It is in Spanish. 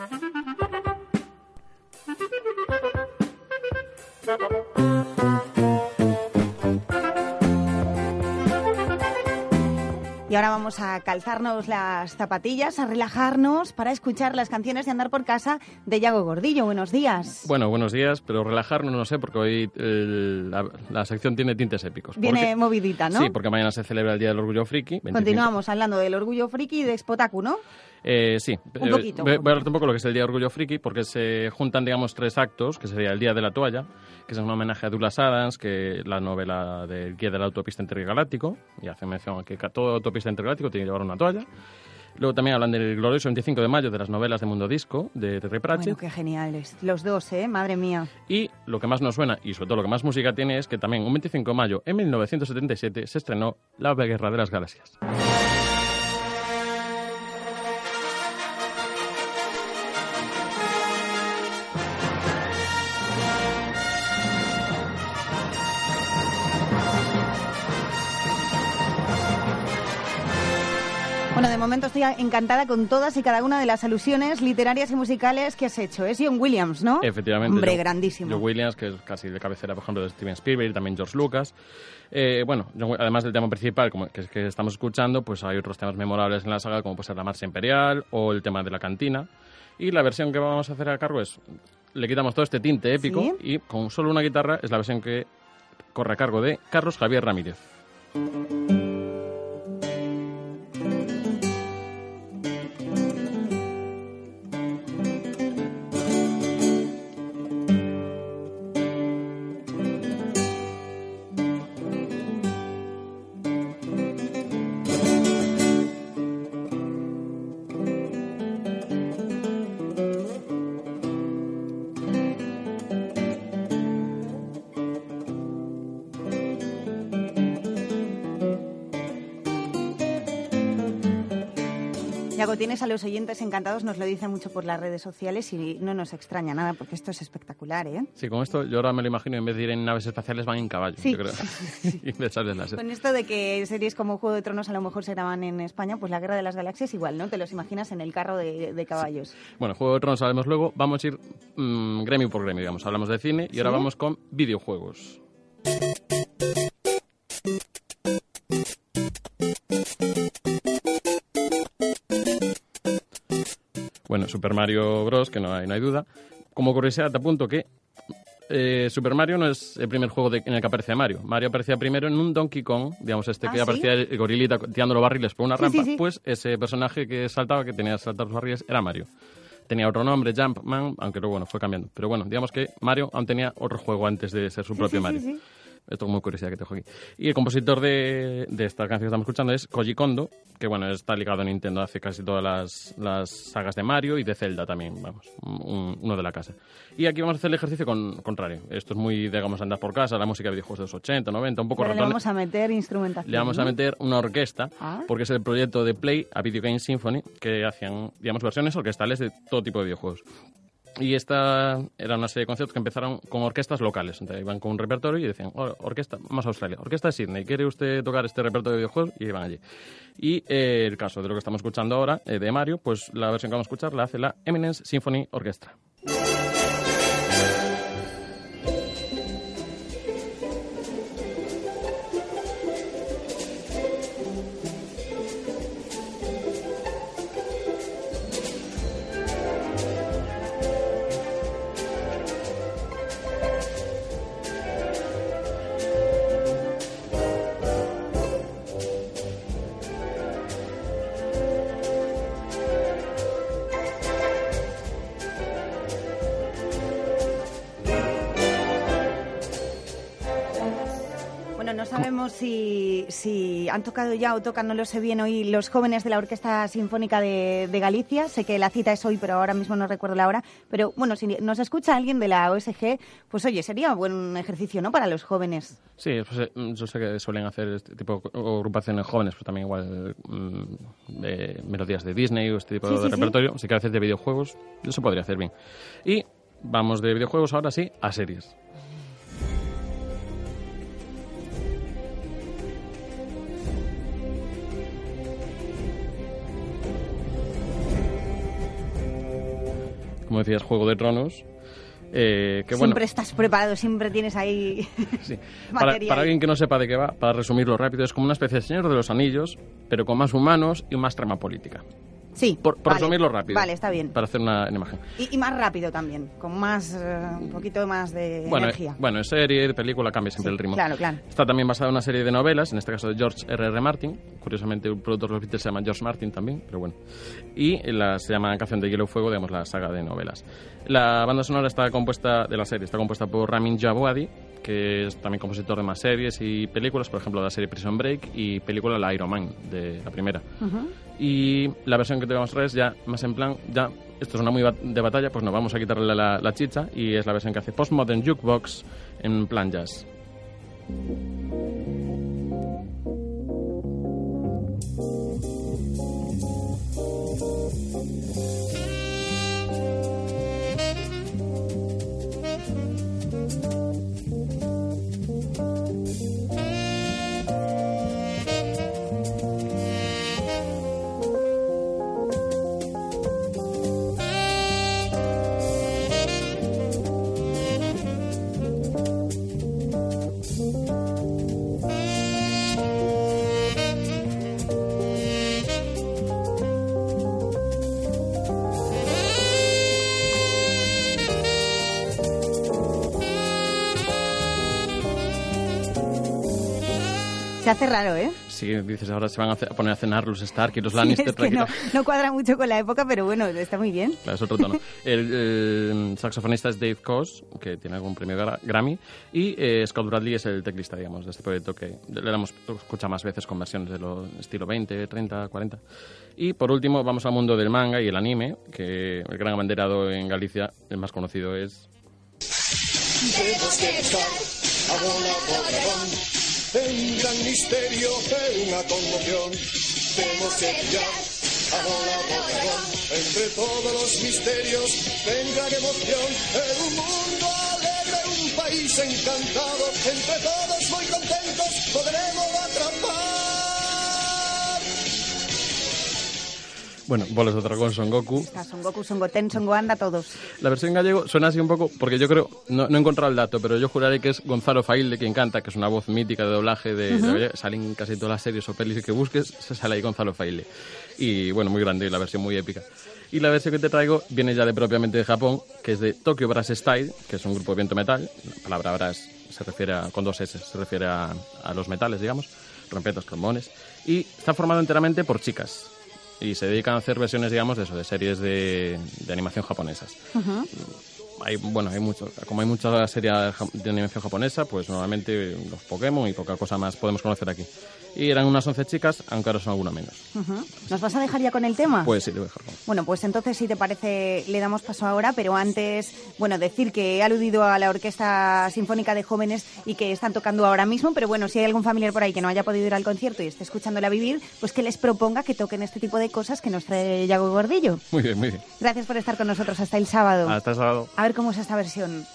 Thank you. Y ahora vamos a calzarnos las zapatillas, a relajarnos para escuchar las canciones de Andar por Casa de Yago Gordillo. Buenos días. Bueno, buenos días, pero relajarnos no sé, porque hoy el- la, la sección tiene tintes épicos. Viene Porque- movidita, ¿no? Sí, porque mañana se celebra el Día del Orgullo Friki. 25. Continuamos hablando del orgullo friki y de Spotaku, ¿no? Eh, sí, Un Eh, poquito, voy, voy a hablar un poco de lo que es el Día de Orgullo Friki, porque se juntan, digamos, tres actos, que sería el Día de la Toalla, que es un homenaje a Douglas Adams, que la novela del Guía de la Autopista Intergaláctico, y hace mención a que todo autopista intergaláctico tiene que llevar una toalla. Luego también hablan del glorioso 25 de mayo de las novelas de Mundo Disco, de Terry Pratchett. Bueno, qué geniales. Los dos, ¿eh? Madre mía. Y lo que más nos suena, y sobre todo lo que más música tiene, es que también un 25 de mayo en 1977 se estrenó La Guerra de las Galaxias. De momento estoy encantada con todas y cada una de las alusiones literarias y musicales que has hecho. Es John Williams, ¿no? Efectivamente. Hombre, Joe- grandísimo. Joe Williams, que es casi de cabecera, por ejemplo, de Steven Spielberg y también George Lucas. Eh, bueno, John- además del tema principal, como que que estamos escuchando, pues hay otros temas memorables en la saga, como puede ser la Marcha Imperial o el tema de la cantina. Y la versión que vamos a hacer a cargo es, le quitamos todo este tinte épico ¿Sí? y con solo una guitarra es la versión que corre a cargo de Carlos Javier Ramírez. Yago, tienes a los oyentes encantados, nos lo dicen mucho por las redes sociales y no nos extraña nada porque esto es espectacular, ¿eh? Sí, con esto yo ahora me lo imagino, en vez de ir en naves espaciales van en caballo, Sí, yo creo. y. Con esto de que series como Juego de Tronos a lo mejor se graban en España, pues la Guerra de las Galaxias igual, ¿no? Te los imaginas en el carro de, de caballos. Bueno, Juego de Tronos hablemos luego. Vamos a ir mm, gremio por gremio, digamos. Hablamos de cine y ahora ¿Sí? vamos con videojuegos. Super Mario Bros., que no hay, no hay duda. Como curiosidad, te apunto que eh, Super Mario no es el primer juego de- en el que aparece Mario. Mario aparecía primero en un Donkey Kong, digamos, este Ah, que ¿sí? aparecía el gorilita tirando los barriles por una Sí, rampa. sí. Pues ese personaje que saltaba, que tenía que saltar los barriles, era Mario. Tenía otro nombre, Jumpman, aunque luego bueno, fue cambiando. Pero bueno, digamos que Mario aún tenía otro juego antes de ser su propio sí, Mario. Esto como curiosidad que te dejo aquí. Y el compositor de, de esta canción que estamos escuchando es Koji Kondo, que bueno, está ligado a Nintendo, hace casi todas las, las sagas de Mario y de Zelda también, vamos, un- uno de la casa. Y aquí vamos a hacer el ejercicio con, contrario. Esto es muy, digamos, andar por casa, la música de videojuegos de los 80, 90, un poco Pero le vamos a meter instrumentación. le vamos a meter una orquesta, Ah. porque es el proyecto de Play a Video Game Symphony, que hacían, digamos, versiones orquestales de todo tipo de videojuegos. Y esta era una serie de conciertos que empezaron con orquestas locales. Entonces iban con un repertorio y decían, "Oh, orquesta, a Australia, orquesta de Sydney, ¿quiere usted tocar este repertorio de videojuegos? Y iban allí. Y eh, el caso de lo que estamos escuchando ahora, eh, de Mario, pues la versión que vamos a escuchar la hace la Eminence Symphony Orchestra. Si, si han tocado ya o tocan, no lo sé bien hoy, los jóvenes de la Orquesta Sinfónica de, de Galicia. Sé que la cita es hoy, pero ahora mismo no recuerdo la hora. Pero bueno, si nos escucha alguien de la OSG, pues oye, sería un buen ejercicio, ¿no? Para los jóvenes. Sí, pues, eh, yo sé que suelen hacer este tipo de agrupaciones jóvenes, pero también igual mm, de melodías de Disney o este tipo Sí, de sí, sí. repertorio. Si quieres hacer de videojuegos, eso podría hacer bien. Y vamos de videojuegos ahora sí a series. Como decías, Juego de Tronos. eh, que bueno, Siempre estás preparado, siempre tienes ahí Sí. Para, para alguien que no sepa de qué va, para resumirlo rápido, es como una especie de Señor de los Anillos, pero con más humanos y más trama política. Sí, Por, por vale. resumirlo rápido. Vale, está bien. Para hacer una, una imagen. Y, y más rápido también, con más, eh, un poquito más de Bueno, energía. eh, bueno, en serie, de película, cambia siempre Sí, el ritmo. claro, claro. Está también basada en una serie de novelas, en este caso de George R. R. Martin. Curiosamente, un productor de los Beatles se llama George Martin también, pero bueno. Y la, se llama Canción de Hielo y Fuego, digamos, la saga de novelas. La banda sonora está compuesta, de la serie, está compuesta por Ramin Djawadi, que es también compositor de más series y películas, por ejemplo, la serie Prison Break y película La Iron Man, de la primera. Y la versión que te vamos a traer es ya más en plan, ya, esto es una muy de batalla, pues nos vamos a quitarle la, la chicha y es la versión que hace Postmodern Jukebox en plan jazz. Se hace raro, ¿eh? Sí, dices, ahora se van a, ce- a poner a cenar los Stark y los Sí, Lannister. es que no, no cuadra mucho con la época, pero bueno, está muy bien. Claro, es otro tono. El, el saxofonista es Dave Koz, que tiene algún premio gra- Grammy, y eh, Scott Bradley es el teclista, digamos, de este proyecto que le hemos escuchado más veces con versiones de lo estilo 20, 30, 40. Y por último, vamos al mundo del manga y el anime, que el gran abanderado en Galicia, el más conocido es En gran misterio é unha conmoción Temos que pillar a dragón Entre todos os misterios gran emoción. É un mundo alegre, un país encantado. Entre todos moi contentos poderemos atrapar Bueno, bolas de dragón Son Goku. Está Son Goku, Son Goten, Son Goanda, todos. La versión gallego suena así un poco, porque yo creo, no, no he encontrado el dato, pero yo juraré que es Gonzalo Failde quien canta, que es una voz mítica de doblaje de, de salen casi todas las series o pelis que busques, se sale ahí Gonzalo Failde. Y bueno, muy grande, y la versión muy épica. Y la versión que te traigo viene ya de propiamente de Japón, que es de Tokyo Brass Style, que es un grupo de viento metal. La palabra brass se refiere a, con dos S, se refiere a, a los metales, digamos, trompetas, trombones. Y está formado enteramente por chicas. Y se dedican a hacer versiones, digamos, de eso, de series de, de animación japonesas hay, bueno, hay mucho, como hay mucha serie de animación japonesa, pues normalmente los Pokémon y poca cosa más podemos conocer aquí. Y eran unas 11 chicas, aunque ahora son alguna menos. Ujú. ¿Nos vas a dejar ya con el tema? Pues sí, te voy a dejar con- Bueno, pues entonces, si te parece, le damos paso ahora, pero antes, bueno, decir que he aludido a la Orquesta Sinfónica de Jóvenes y que están tocando ahora mismo, pero bueno, si hay algún familiar por ahí que no haya podido ir al concierto y esté escuchándola vivir, pues que les proponga que toquen este tipo de cosas que nos trae Yago Gordillo. Muy bien, muy bien. Gracias por estar con nosotros hasta el sábado. Hasta el sábado. A ver cómo es esta versión.